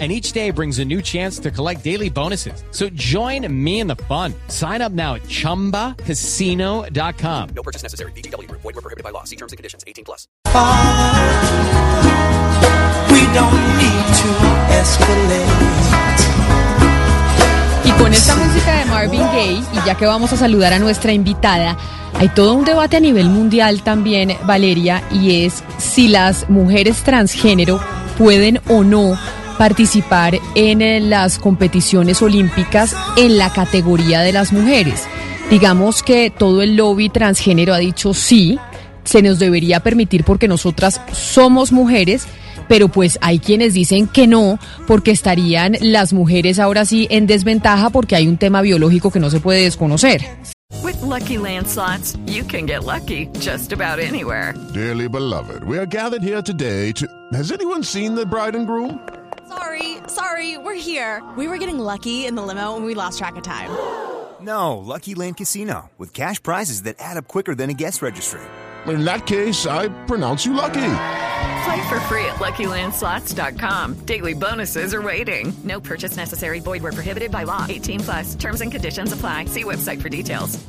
and each day brings a new chance to collect daily bonuses. So join me in the fun. Sign up now at ChumbaCasino.com. No purchase necessary. BGW. Void were prohibited by law. See terms and conditions. 18 plus. We don't need to escalate. Y con esta música de Marvin Gaye, y ya que vamos a saludar a nuestra invitada, hay todo un debate a nivel mundial también, Valeria, y es si las mujeres transgénero pueden o no participar en eh, las competiciones olímpicas en la categoría de las mujeres. Digamos que todo el lobby transgénero ha dicho sí, se nos debería permitir porque nosotras somos mujeres, pero pues hay quienes dicen que no, porque estarían las mujeres ahora sí en desventaja porque hay un tema biológico que no se puede desconocer. With lucky landslots, you can get lucky just about anywhere. Dearly beloved, we are gathered here today to. Has anyone seen the bride and groom? Sorry, sorry, we're here. We were getting lucky in the limo and we lost track of time. No, Lucky Land Casino, with cash prizes that add up quicker than a guest registry. In that case, I pronounce you lucky. Play for free at LuckyLandSlots.com. Daily bonuses are waiting. No purchase necessary. Void where prohibited by law. 18 plus. Terms and conditions apply. See website for details.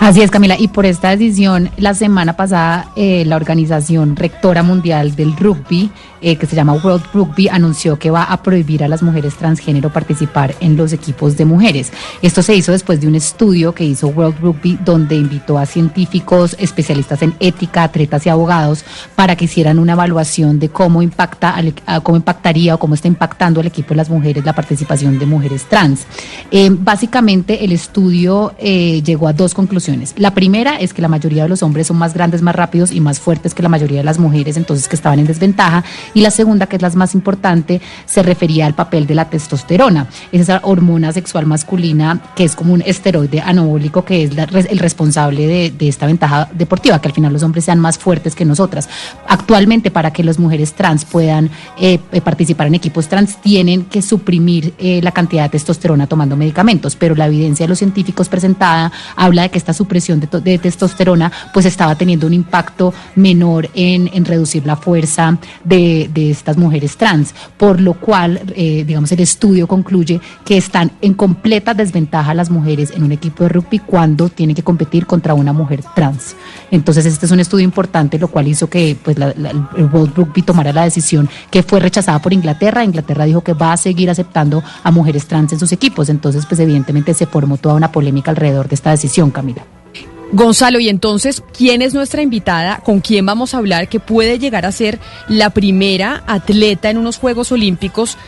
Así es, Camila. Y por esta decisión, la semana pasada, eh, la Organización Rectora Mundial del Rugby, eh, que se llama World Rugby, anunció que va a prohibir a las mujeres transgénero participar en los equipos de mujeres. Esto se hizo después de un estudio que hizo World Rugby, donde invitó a científicos, especialistas en ética, atletas y abogados para que hicieran una evaluación de cómo impacta, cómo impactaría o cómo está impactando al equipo de las mujeres la participación de mujeres trans. Eh, básicamente, el estudio eh, llegó a dos conclusiones. La primera es que la mayoría de los hombres son más grandes, más rápidos y más fuertes que la mayoría de las mujeres, entonces que estaban en desventaja. Y la segunda, que es la más importante, se refería al papel de la testosterona. Es esa hormona sexual masculina que es como un esteroide anabólico que es el responsable de, esta ventaja deportiva, que al final los hombres sean más fuertes que nosotras. Actualmente, para que las mujeres trans puedan eh, eh, participar en equipos trans, tienen que suprimir eh, la cantidad de testosterona tomando medicamentos, pero la evidencia de los científicos presentada habla de que esta supresión de, de testosterona pues estaba teniendo un impacto menor en, en reducir la fuerza de, de estas mujeres trans, por lo cual, eh, digamos, el estudio concluye que están en completa desventaja las mujeres en un equipo de rugby cuando tienen que competir contra una mujer trans. Entonces, este es un estudio importante, lo cual hizo que pues, el World Rugby tomara la decisión que fue rechazada por Inglaterra. Inglaterra dijo que va a seguir aceptando a mujeres trans en sus equipos. Entonces, pues evidentemente se formó toda una polémica alrededor de esta decisión, Camila. Gonzalo, y entonces, ¿quién es nuestra invitada? ¿Con quién vamos a hablar? Que puede llegar a ser la primera atleta en unos Juegos Olímpicos,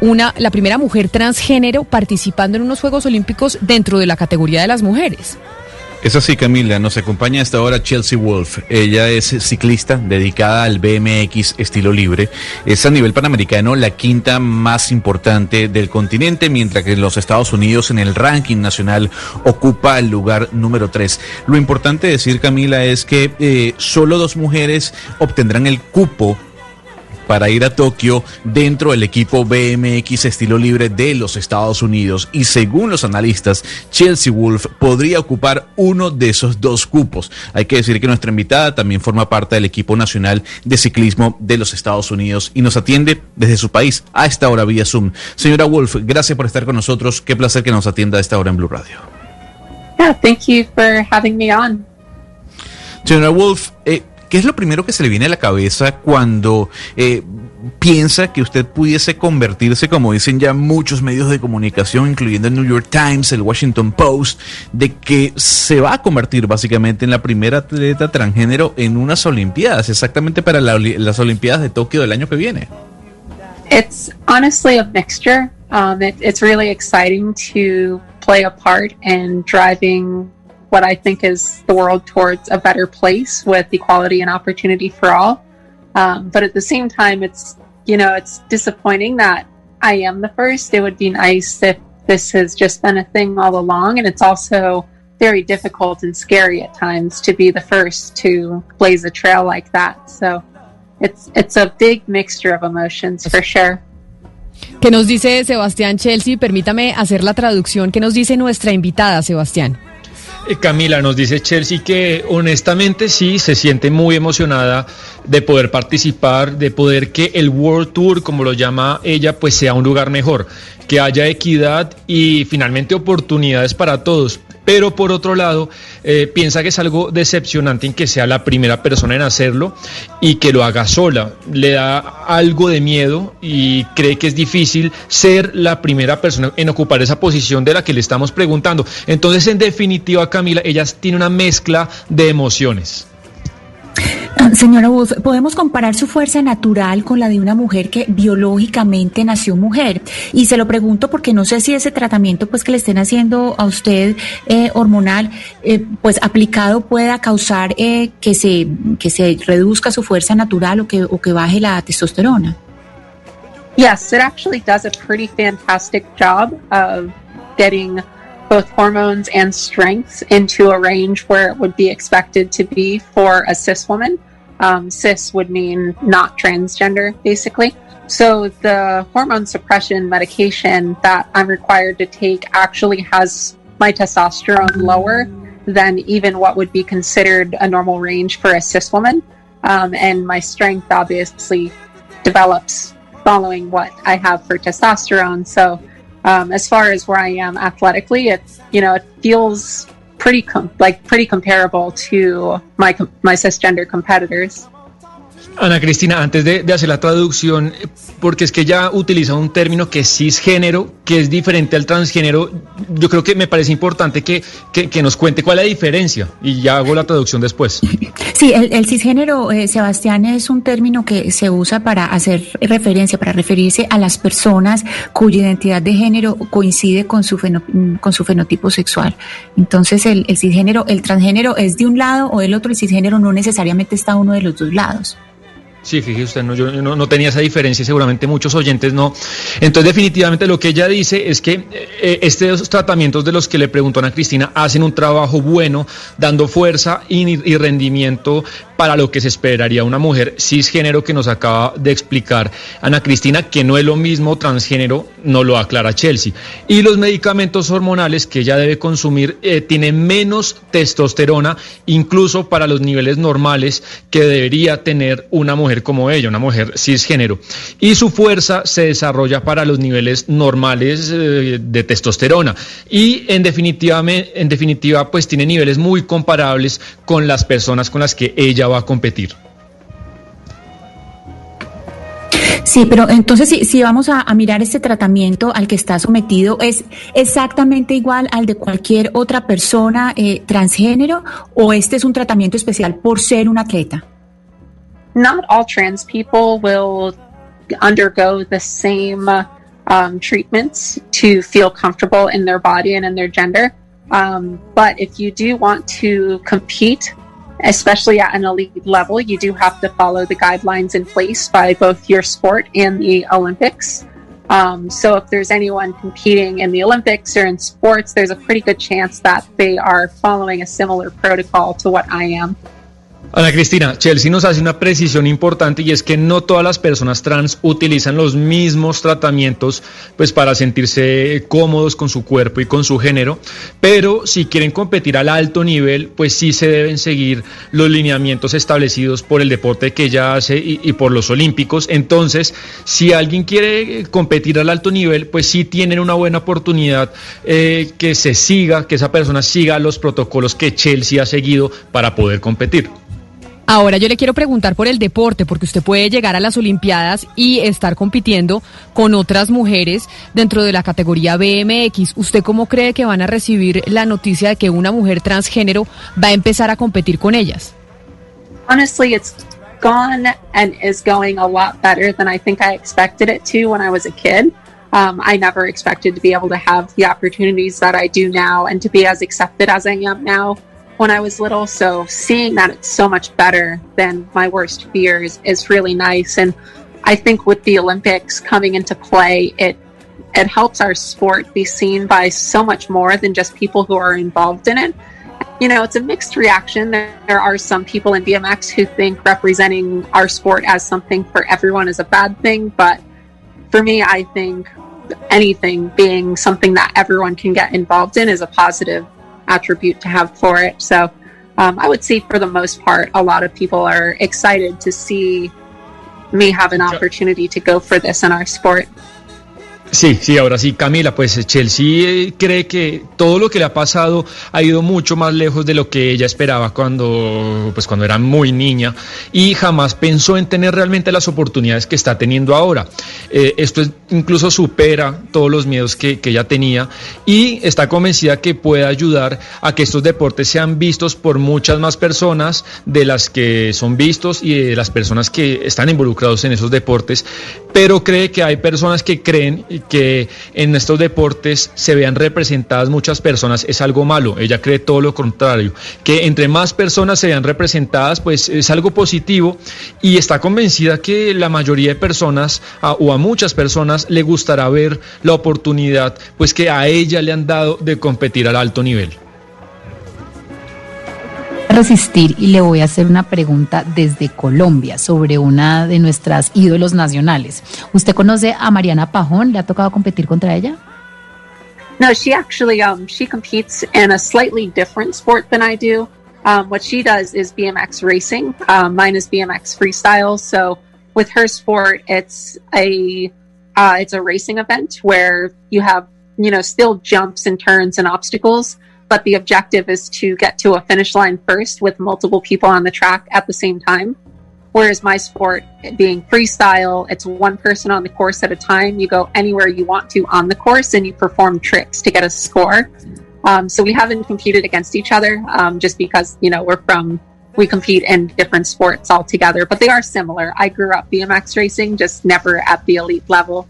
una, la primera mujer transgénero participando en unos Juegos Olímpicos dentro de la categoría de las mujeres. Es así, Camila. Nos acompaña hasta ahora Chelsea Wolf. Ella es ciclista dedicada al BMX estilo libre. Es a nivel panamericano la quinta más importante del continente, mientras que en los Estados Unidos en el ranking nacional ocupa el lugar número 3. Lo importante decir, Camila, es que eh, solo dos mujeres obtendrán el cupo para ir a Tokio dentro del equipo BMX estilo libre de los Estados Unidos y según los analistas, Chelsea Wolf podría ocupar uno de esos dos cupos. Hay que decir que nuestra invitada también forma parte del equipo nacional de ciclismo de los Estados Unidos y nos atiende desde su país a esta hora vía Zoom. Señora Wolf, gracias por estar con nosotros. Qué placer que nos atienda a esta hora en Blue Radio. Yeah, thank you for having me on. Señora Wolf, eh, ¿qué es lo primero que se le viene a la cabeza cuando eh, piensa que usted pudiese convertirse, como dicen ya muchos medios de comunicación, incluyendo el New York Times, el Washington Post, de que se va a convertir básicamente en la primera atleta transgénero en unas Olimpiadas, exactamente para las Olimpiadas de Tokio del año que viene? It's honestly a mixture. Um, it, it's really exciting to play a part in driving what I think is the world towards a better place with equality and opportunity for all. Um, but at the same time, it's you know it's disappointing that I am the first. It would be nice if this has just been a thing all along, and it's also very difficult and scary at times to be the first to blaze a trail like that. So it's it's a big mixture of emotions for sure. ¿Qué nos dice Sebastián Chelsea? Permítame hacer la traducción. ¿Qué nos dice nuestra invitada, Sebastián? Eh, Camila nos dice Chelsea que honestamente sí se siente muy emocionada de poder participar, de poder que el World Tour, como lo llama ella, pues sea un lugar mejor, que haya equidad y finalmente oportunidades para todos. Pero por otro lado, eh, piensa que es algo decepcionante en que sea la primera persona en hacerlo y que lo haga sola. Le da algo de miedo y cree que es difícil ser la primera persona en ocupar esa posición de la que le estamos preguntando. Entonces, en definitiva, Camila, ella tiene una mezcla de emociones. Señora Wolf, podemos comparar su fuerza natural con la de una mujer que biológicamente nació mujer. Y se lo pregunto porque no sé si ese tratamiento pues que le estén haciendo a usted eh, hormonal, eh, pues aplicado pueda causar eh, que se que se reduzca su fuerza natural o que o que baje la testosterona. Yes, it actually does a pretty fantastic job of getting both hormones and strengths into a range where it would be expected to be for a cis woman. Um, cis would mean not transgender, basically. So the hormone suppression medication that I'm required to take actually has my testosterone lower than even what would be considered a normal range for a cis woman. Um, and my strength obviously develops following what I have for testosterone. So um, as far as where I am athletically, it's you know it feels pretty com- like pretty comparable to my com- my cisgender competitors. Ana Cristina, antes de, de, hacer la traducción, porque es que ella utiliza un término que es cisgénero, que es diferente al transgénero, yo creo que me parece importante que, que, nos cuente cuál es la diferencia y ya hago la traducción después. Sí, el, el cisgénero, eh, Sebastián, es un término que se usa para hacer referencia, para referirse a las personas cuya identidad de género coincide con su, feno, con su fenotipo sexual. Entonces, el, el cisgénero, el transgénero es de un lado o del otro, el cisgénero no necesariamente está uno de los dos lados. Sí, fíjese usted, no, yo no, tenía esa diferencia y seguramente muchos oyentes no. Entonces, definitivamente lo que ella dice es que eh, estos tratamientos de los que le preguntó Ana Cristina hacen un trabajo bueno, dando fuerza y, y rendimiento para lo que se esperaría una mujer cisgénero que nos acaba de explicar Ana Cristina, que no es lo mismo transgénero, no lo aclara Chelsea. Y los medicamentos hormonales que ella debe consumir eh, tienen menos testosterona, incluso para los niveles normales que debería tener una mujer como ella, una mujer cisgénero. Y su fuerza se desarrolla para los niveles normales eh, de testosterona. Y en definitiva, en definitiva, pues tiene niveles muy comparables con las personas con las que ella va a competir. Sí, pero entonces si, si vamos a, mirar este tratamiento al que está sometido, ¿es exactamente igual al de cualquier otra persona eh, transgénero o este es un tratamiento especial por ser un atleta? Not all trans people will undergo the same um, treatments to feel comfortable in their body and in their gender. Um, but if you do want to compete especially at an elite level, you do have to follow the guidelines in place by both your sport and the Olympics. Um, so if there's anyone competing in the Olympics or in sports, there's a pretty good chance that they are following a similar protocol to what I am. Ana Cristina, Chelsea nos hace una precisión importante y es que no todas las personas trans utilizan los mismos tratamientos pues para sentirse cómodos con su cuerpo y con su género, pero si quieren competir al alto nivel, pues sí se deben seguir los lineamientos establecidos por el deporte que ella hace y, por los olímpicos. Entonces, si alguien quiere competir al alto nivel, pues sí tienen una buena oportunidad eh, que se siga, que esa persona siga los protocolos que Chelsea ha seguido para poder competir. Ahora yo le quiero preguntar por el deporte, porque usted puede llegar a las Olimpiadas y estar compitiendo con otras mujeres dentro de la categoría BMX. ¿Usted cómo cree que van a recibir la noticia de que una mujer transgénero va a empezar a competir con ellas? Honestly, it's gone and is going a lot better than I think I expected it to when I was a kid. Um, I never expected to be able to have the opportunities that I do now and to be as accepted as I am now. When I was little. So seeing that it's so much better than my worst fears is really nice. And I think with the Olympics coming into play, it it helps our sport be seen by so much more than just people who are involved in it. you know, it's a mixed reaction. There, there are some people in BMX who think representing our sport as something for everyone is a bad thing, but for me, I think anything being something that everyone can get involved in is a positive attribute to have for it. So um, I would say, for the most part, a lot of people are excited to see me have an opportunity to go for this in our sport. Sí, sí, ahora sí, Camila, pues Chelsea eh, cree que todo lo que le ha pasado ha ido mucho más lejos de lo que ella esperaba cuando, pues cuando era muy niña y jamás pensó en tener realmente las oportunidades que está teniendo ahora. Eh, esto es, incluso supera todos los miedos que, que, ella tenía y está convencida que puede ayudar a que estos deportes sean vistos por muchas más personas de las que son vistos y de las personas que están involucrados en esos deportes, pero cree que hay personas que creen que en estos deportes se vean representadas muchas personas es algo malo. Ella cree todo lo contrario, que entre más personas se vean representadas, pues es algo positivo y está convencida que la mayoría de personas o a muchas personas le gustará ver la oportunidad, pues que a ella le han dado de competir al alto nivel resistir y le voy a hacer una pregunta desde Colombia sobre una de nuestras ídolos nacionales. ¿Usted conoce a Mariana Pajón? ¿Le ha tocado competir contra ella? No, she actually um, she competes in a slightly different sport than I do. Um, what she does is BMX racing. Um, mine is BMX freestyle. So with her sport, it's a uh, it's a racing event where you have you know still jumps and turns and obstacles, but the objective is to get to a finish line first with multiple people on the track at the same time. Whereas my sport being freestyle, it's one person on the course at a time. You go anywhere you want to on the course and you perform tricks to get a score. Um, so we haven't competed against each other um, just because, you know, we're from, we compete in different sports altogether, but they are similar. I grew up BMX racing, just never at the elite level.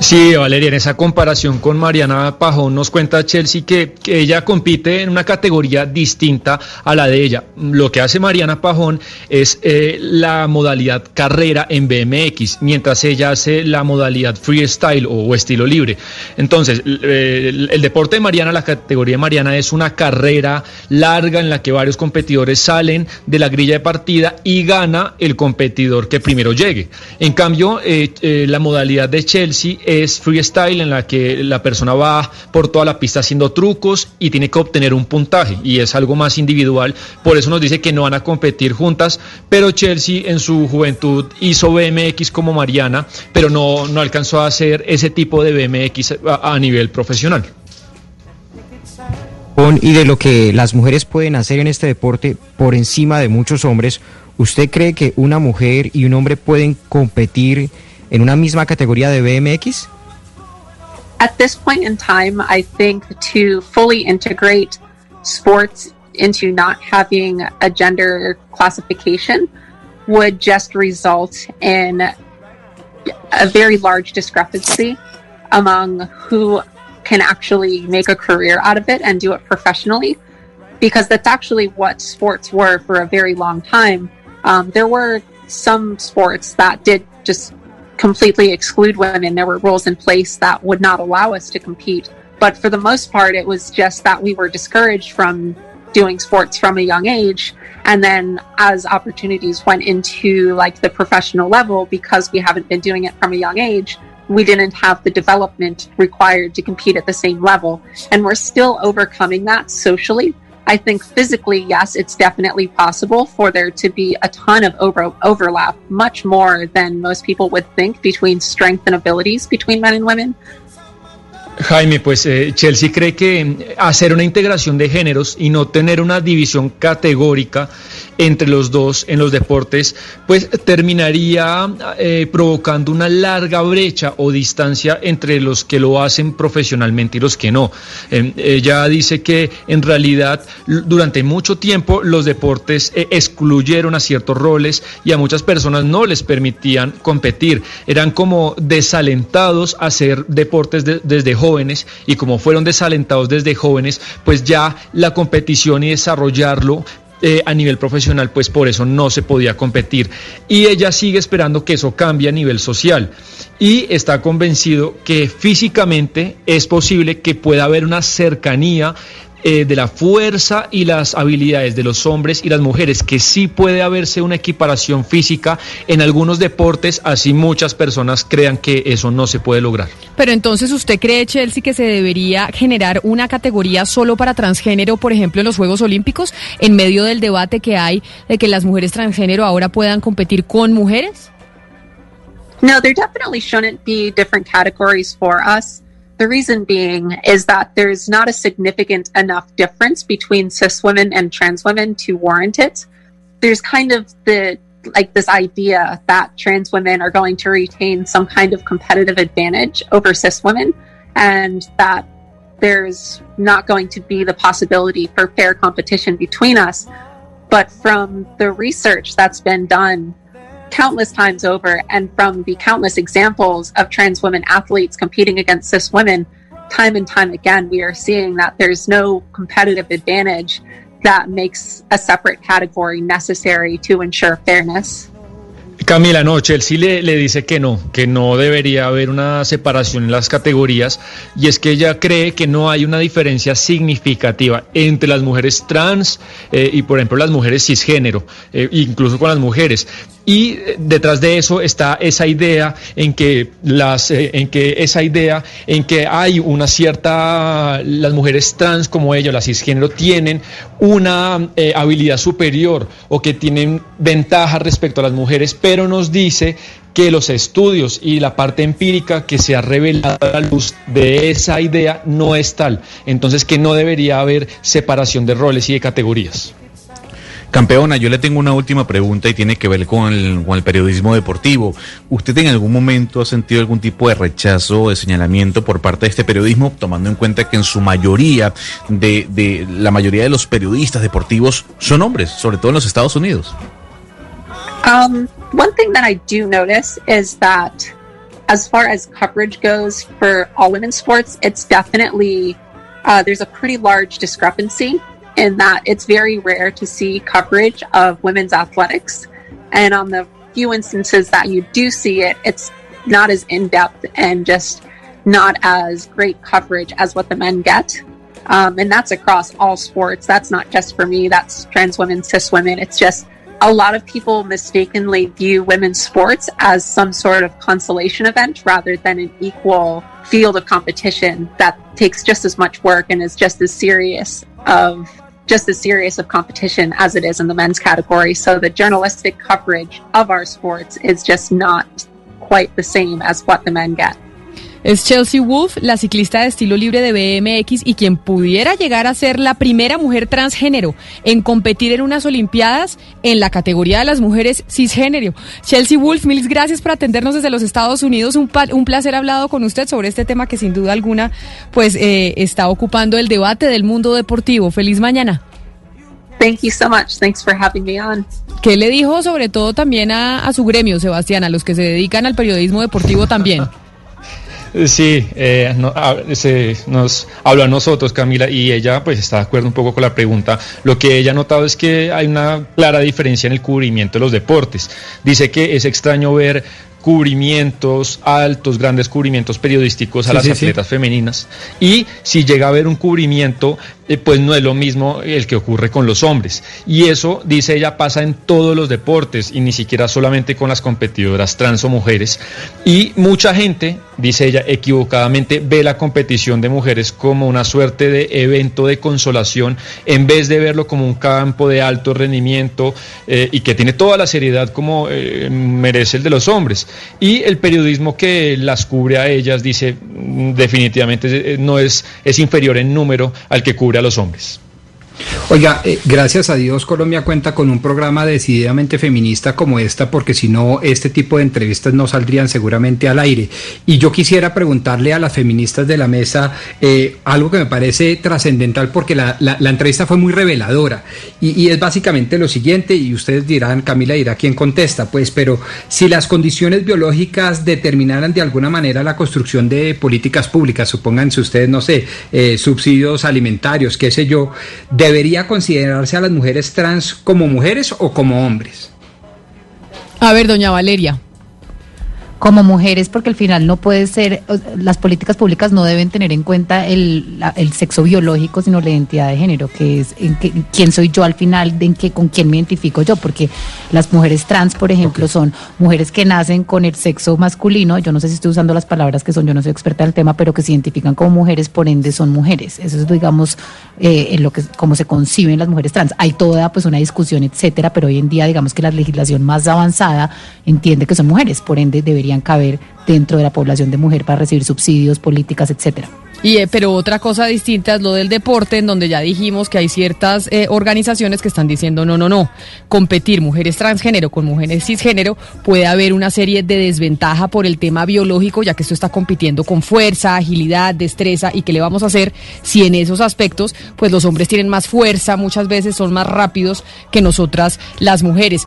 Sí, Valeria, en esa comparación con Mariana Pajón nos cuenta Chelsea que, ella compite en una categoría distinta a la de ella. Lo que hace Mariana Pajón es eh, la modalidad carrera en BMX, mientras ella hace la modalidad freestyle o, o estilo libre. Entonces, eh, el, deporte de Mariana, la categoría de Mariana es una carrera larga en la que varios competidores salen de la grilla de partida y gana el competidor que primero llegue. En cambio, eh, la modalidad de Chelsea es freestyle en la que la persona va por toda la pista haciendo trucos y tiene que obtener un puntaje y es algo más individual. Por eso nos dice que no van a competir juntas, pero Chelsea en su juventud hizo BMX como Mariana, pero no, no alcanzó a hacer ese tipo de BMX a, a nivel profesional. Y de lo que las mujeres pueden hacer en este deporte por encima de muchos hombres, ¿usted cree que una mujer y un hombre pueden competir en una misma categoría de BMX? At this point in time, I think to fully integrate sports into not having a gender classification would just result in a very large discrepancy among who can actually make a career out of it and do it professionally because that's actually what sports were for a very long time. Um, there were some sports that did just completely exclude women. There were rules in place that would not allow us to compete. But for the most part, it was just that we were discouraged from doing sports from a young age. And then as opportunities went into like the professional level, because we haven't been doing it from a young age, we didn't have the development required to compete at the same level. And we're still overcoming that socially. I think physically, yes, it's definitely possible for there to be a ton of over- overlap, much more than most people would think between strength and abilities between men and women. Jaime, pues eh, Chelsea cree que hacer una integración de géneros y no tener una división categórica entre los dos en los deportes, pues terminaría eh, provocando una larga brecha o distancia entre los que lo hacen profesionalmente y los que no. Eh, ella dice que en realidad durante mucho tiempo los deportes eh, excluyeron a ciertos roles y a muchas personas no les permitían competir. Eran como desalentados a hacer deportes de, desde jóvenes y como fueron desalentados desde jóvenes, pues ya la competición y desarrollarlo eh, a nivel profesional, pues por eso no se podía competir. Y ella sigue esperando que eso cambie a nivel social. Y está convencido que físicamente es posible que pueda haber una cercanía eh, de la fuerza y las habilidades de los hombres y las mujeres, que sí puede haberse una equiparación física en algunos deportes, así muchas personas crean que eso no se puede lograr. Pero entonces, ¿usted cree, Chelsea, que se debería generar una categoría solo para transgénero, por ejemplo, en los Juegos Olímpicos, en medio del debate que hay de que las mujeres transgénero ahora puedan competir con mujeres? No, there definitely shouldn't be different categories for us. The reason being is that there's not a significant enough difference between cis women and trans women to warrant it. There's kind of the like this idea that trans women are going to retain some kind of competitive advantage over cis women and that there's not going to be the possibility for fair competition between us. But from the research that's been done countless times over and from the countless examples of trans women athletes competing against cis women, time and time again, we are seeing that there's no competitive advantage that makes a separate category necessary to ensure fairness. Camila, no, Chelsea le, le, dice que no, que no debería haber una separación en las categorías y es que ella cree que no hay una diferencia significativa entre las mujeres trans eh, y, por ejemplo, las mujeres cisgénero, eh, incluso con las mujeres. Y eh, detrás de eso está esa idea en que las, eh, en que esa idea en que hay una cierta, las mujeres trans como ella, las cisgénero, tienen una eh, habilidad superior o que tienen ventaja respecto a las mujeres, pero nos dice que los estudios y la parte empírica que se ha revelado a la luz de esa idea no es tal. Entonces que no debería haber separación de roles y de categorías. Campeona, yo le tengo una última pregunta y tiene que ver con el, periodismo deportivo. ¿Usted en algún momento ha sentido algún tipo de rechazo o de señalamiento por parte de este periodismo, tomando en cuenta que en su mayoría, de, de la mayoría de los periodistas deportivos son hombres, sobre todo en los Estados Unidos? Um, one thing that I do notice is that as far as coverage goes for all women's sports, it's definitely, uh, there's a pretty large discrepancy in that it's very rare to see coverage of women's athletics. And on the few instances that you do see it, it's not as in depth and just not as great coverage as what the men get. Um, and that's across all sports. That's not just for me, that's trans women, cis women. It's just a lot of people mistakenly view women's sports as some sort of consolation event rather than an equal field of competition that takes just as much work and is just as serious of just as serious of competition as it is in the men's category. So the journalistic coverage of our sports is just not quite the same as what the men get. Es Chelsea Wolf, la ciclista de estilo libre de BMX y quien pudiera llegar a ser la primera mujer transgénero en competir en unas Olimpiadas en la categoría de las mujeres cisgénero. Chelsea Wolf, mil gracias por atendernos desde los Estados Unidos. Un, un placer hablado con usted sobre este tema que sin duda alguna pues eh, está ocupando el debate del mundo deportivo. Feliz mañana. Thank you so much. Thanks for having me on. ¿Qué le dijo sobre todo también a, a su gremio, Sebastián, a los que se dedican al periodismo deportivo también? Sí, eh, no, a, se, nos habló a nosotros, Camila, y ella pues está de acuerdo un poco con la pregunta. Lo que ella ha notado es que hay una clara diferencia en el cubrimiento de los deportes. Dice que es extraño ver cubrimientos altos, grandes cubrimientos periodísticos a Sí, las sí, atletas femeninas. Y si llega a haber un cubrimiento, eh, pues no es lo mismo el que ocurre con los hombres. Y eso, dice ella, pasa en todos los deportes y ni siquiera solamente con las competidoras trans o mujeres. Y mucha gente, dice ella, equivocadamente ve la competición de mujeres como una suerte de evento de consolación en vez de verlo como un campo de alto rendimiento eh, y que tiene toda la seriedad como eh, merece el de los hombres. Y el periodismo que las cubre a ellas, dice, definitivamente eh, no es, es inferior en número al que cubre a los hombres. Oiga, eh, gracias a Dios Colombia cuenta con un programa decididamente feminista como esta, porque si no, este tipo de entrevistas no saldrían seguramente al aire. Y yo quisiera preguntarle a las feministas de la mesa eh, algo que me parece trascendental, porque la, la- entrevista fue muy reveladora. Y, y es básicamente lo siguiente, y ustedes dirán, Camila dirá quién contesta, pues, pero si las condiciones biológicas determinaran de alguna manera la construcción de políticas públicas, supónganse ustedes, no sé, eh, subsidios alimentarios, qué sé yo, ¿debería considerarse a las mujeres trans como mujeres o como hombres? A ver, doña Valeria. Como mujeres, porque al final no puede ser, las políticas públicas no deben tener en cuenta el, la- el sexo biológico, sino la identidad de género, que es en qué- quién soy yo al final, de en qué, con quién me identifico yo, porque las mujeres trans, por ejemplo, son mujeres que nacen con el sexo masculino, yo no sé si estoy usando las palabras que son, yo no soy experta en el tema, pero que se identifican como mujeres, por ende son mujeres. Eso es, digamos, eh, en lo que cómo se conciben las mujeres trans. Hay toda pues una discusión, etcétera, pero hoy en día digamos que la legislación más avanzada entiende que son mujeres, por ende deberían caber dentro de la población de mujer para recibir subsidios, políticas, etcétera. Y, eh, pero otra cosa distinta es lo del deporte, en donde ya dijimos que hay ciertas eh, organizaciones que están diciendo no, no, no. Competir mujeres transgénero con mujeres cisgénero puede haber una serie de desventaja por el tema biológico, ya que esto está compitiendo con fuerza, agilidad, destreza. ¿Y qué le vamos a hacer si en esos aspectos, pues los hombres tienen más fuerza, muchas veces son más rápidos que nosotras las mujeres?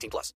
18 plus.